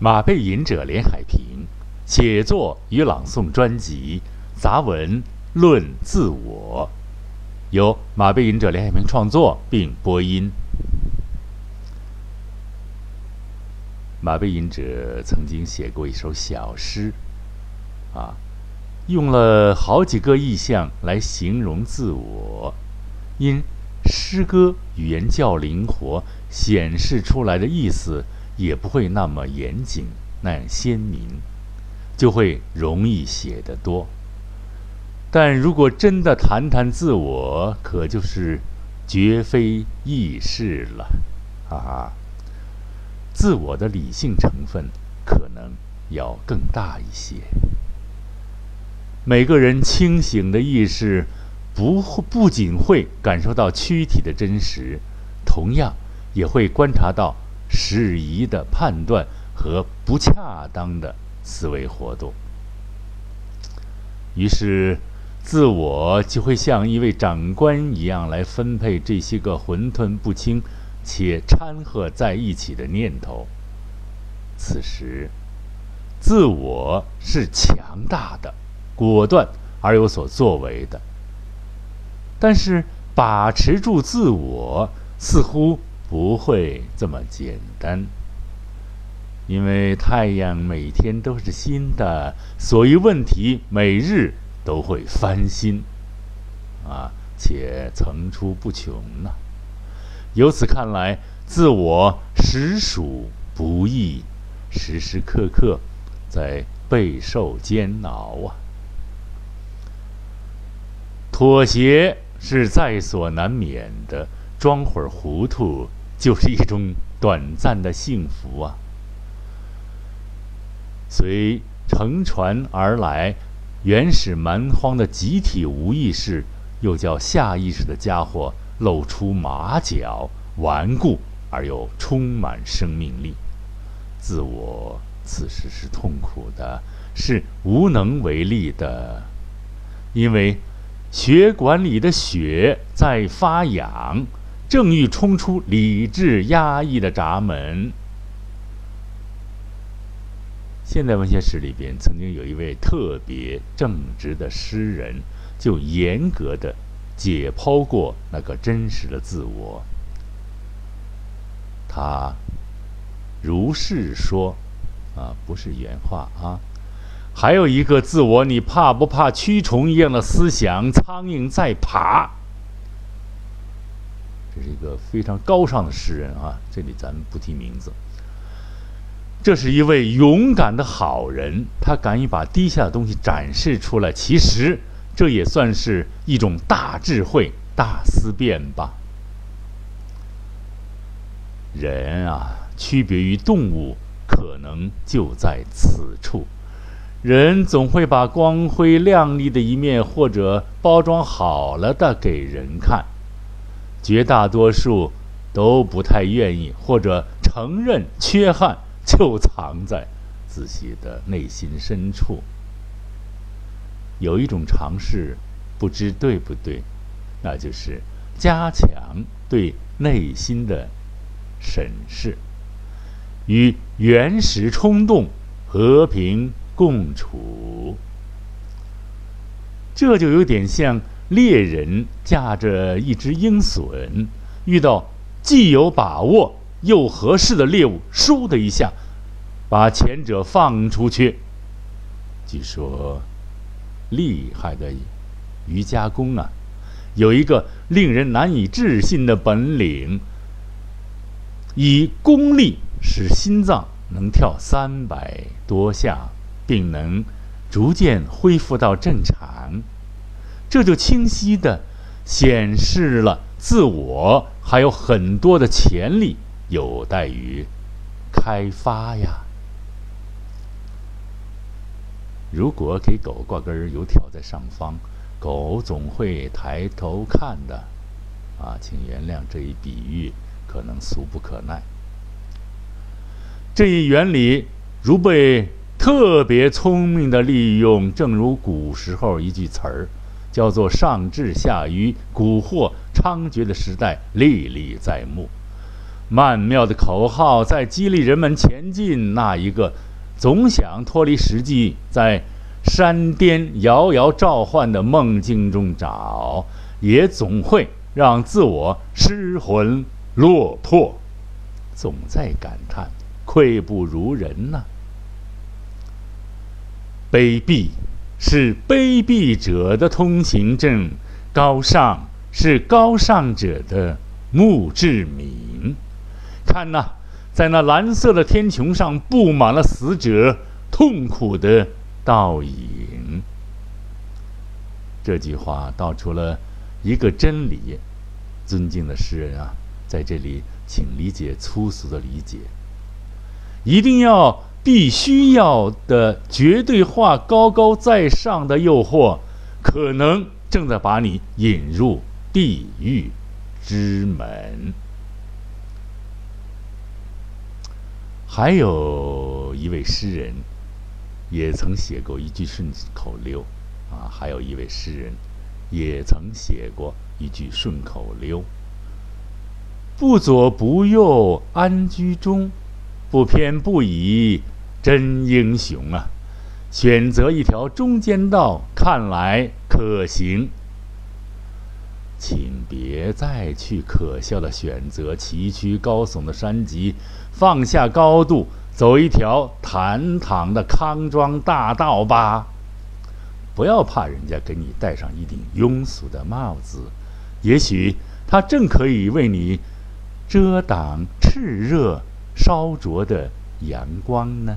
马背吟者连海平写作与朗诵专辑《杂文论自我》，由马背吟者连海平创作并播音。马背吟者曾经写过一首小诗，啊，用了好几个意象来形容自我，因诗歌语言较灵活，显示出来的意思。也不会那么严谨，那样鲜明，就会容易写得多。但如果真的谈谈自我，可就是绝非易事了，啊！自我的理性成分可能要更大一些。每个人清醒的意识，不不仅会感受到躯体的真实，同样也会观察到。适宜的判断和不恰当的思维活动，于是自我就会像一位长官一样来分配这些个混沌不清且掺和在一起的念头。此时，自我是强大的、果断而有所作为的，但是把持住自我似乎。不会这么简单，因为太阳每天都是新的，所以问题每日都会翻新，啊，且层出不穷呢。由此看来，自我实属不易，时时刻刻在备受煎熬啊。妥协是在所难免的，装会儿糊涂。就是一种短暂的幸福啊！随乘船而来、原始蛮荒的集体无意识，又叫下意识的家伙露出马脚，顽固而又充满生命力。自我此时是痛苦的，是无能为力的，因为血管里的血在发痒。正欲冲出理智压抑的闸门。现代文学史里边，曾经有一位特别正直的诗人，就严格的解剖过那个真实的自我。他如是说：“啊，不是原话啊，还有一个自我，你怕不怕蛆虫一样的思想？苍蝇在爬。”这是一个非常高尚的诗人啊！这里咱们不提名字。这是一位勇敢的好人，他敢于把低下的东西展示出来。其实这也算是一种大智慧、大思辨吧。人啊，区别于动物，可能就在此处。人总会把光辉亮丽的一面，或者包装好了的给人看。绝大多数都不太愿意或者承认缺憾，就藏在自己的内心深处。有一种尝试，不知对不对，那就是加强对内心的审视，与原始冲动和平共处。这就有点像。猎人驾着一只鹰隼，遇到既有把握又合适的猎物，嗖的一下，把前者放出去。据说，厉害的瑜伽功啊，有一个令人难以置信的本领，以功力使心脏能跳三百多下，并能逐渐恢复到正常。这就清晰地显示了自我还有很多的潜力有待于开发呀。如果给狗挂根油条在上方，狗总会抬头看的。啊，请原谅这一比喻可能俗不可耐。这一原理如被特别聪明的利用，正如古时候一句词儿。叫做上智下愚、蛊惑猖獗的时代历历在目，曼妙的口号在激励人们前进。那一个总想脱离实际，在山巅遥遥召唤的梦境中找，也总会让自我失魂落魄，总在感叹愧不如人呐。卑鄙是卑鄙者的通行证，高尚是高尚者的墓志铭。看呐，在那蓝色的天穹上布满了死者痛苦的倒影。这句话道出了一个真理，尊敬的诗人啊，在这里请理解粗俗的理解。一定要、必须要的绝对化、高高在上的诱惑，可能正在把你引入地狱之门。还有一位诗人，也曾写过一句顺口溜，啊，还有一位诗人，也曾写过一句顺口溜：不左不右安居中，不偏不倚真英雄啊！选择一条中间道，看来可行。请别再去可笑的选择崎岖高耸的山脊，放下高度，走一条坦坦的康庄大道吧。不要怕人家给你戴上一顶庸俗的帽子，也许他正可以为你遮挡炽热烧灼的阳光呢。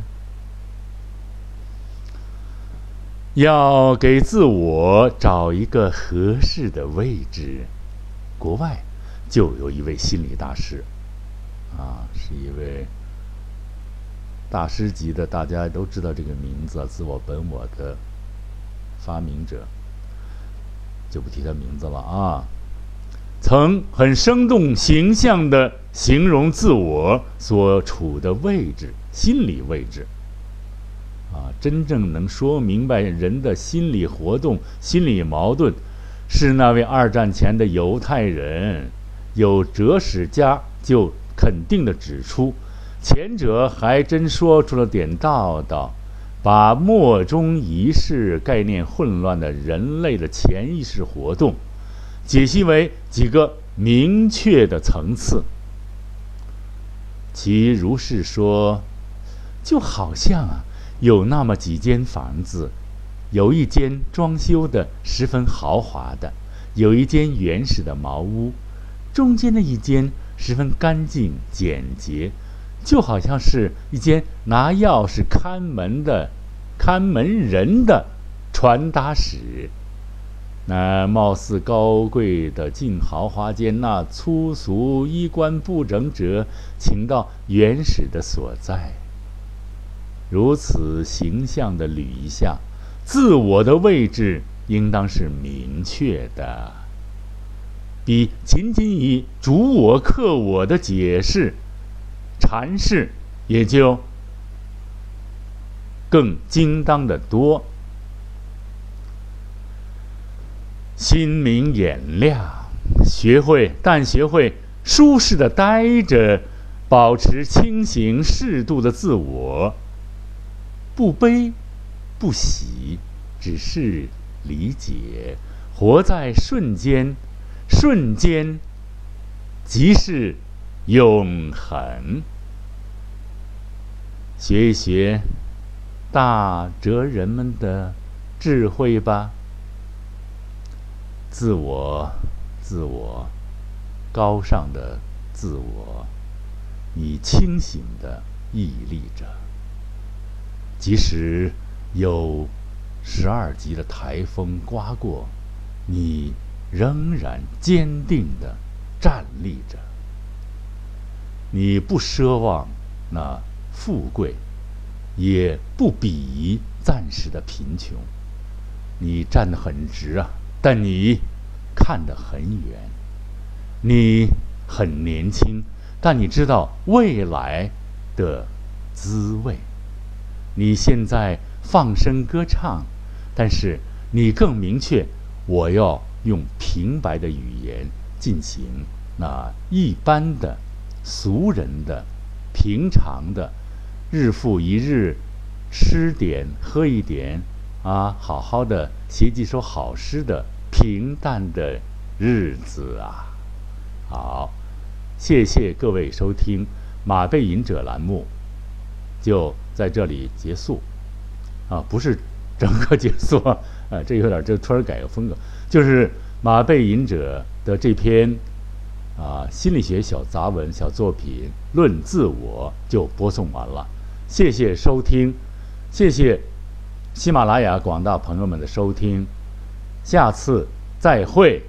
要给自我找一个合适的位置，国外就有一位心理大师，啊，是一位大师级的，大家都知道这个名字，自我本我的发明者，就不提他名字了啊。曾很生动形象的形容自我所处的位置，心理位置。啊，真正能说明白人的心理活动、心理矛盾，是那位二战前的犹太人。有哲史家就肯定地指出，前者还真说出了点道道，把莫衷一是、概念混乱的人类的潜意识活动，解析为几个明确的层次。其如是说，就好像啊。有那么几间房子，有一间装修的十分豪华的，有一间原始的茅屋，中间的一间十分干净简洁，就好像是一间拿钥匙看门的看门人的传达室。那貌似高贵的进豪华间，那粗俗衣冠不整者，请到原始的所在。如此形象的捋一下，自我的位置应当是明确的，比仅仅以主我克我的解释阐释也就更精当的多。心明眼亮，学会但学会舒适的待着，保持清醒适度的自我。不悲，不喜，只是理解，活在瞬间，瞬间即是永恒。学一学大哲人们的智慧吧。自我，自我，高尚的自我，你清醒的屹立着。即使有十二级的台风刮过，你仍然坚定的站立着。你不奢望那富贵，也不鄙夷暂时的贫穷。你站得很直啊，但你看得很远。你很年轻，但你知道未来的滋味。你现在放声歌唱，但是你更明确，我要用平白的语言进行那一般的俗人的、平常的，日复一日，吃点喝一点，啊，好好的写几首好诗的平淡的日子啊。好，谢谢各位收听《马背吟者》栏目，就在这里结束。啊，不是整个结束 啊，这有点，这突然改个风格，就是马背吟者的这篇啊心理学小杂文小作品《论自我》就播送完了。谢谢收听，谢谢喜马拉雅广大朋友们的收听，下次再会。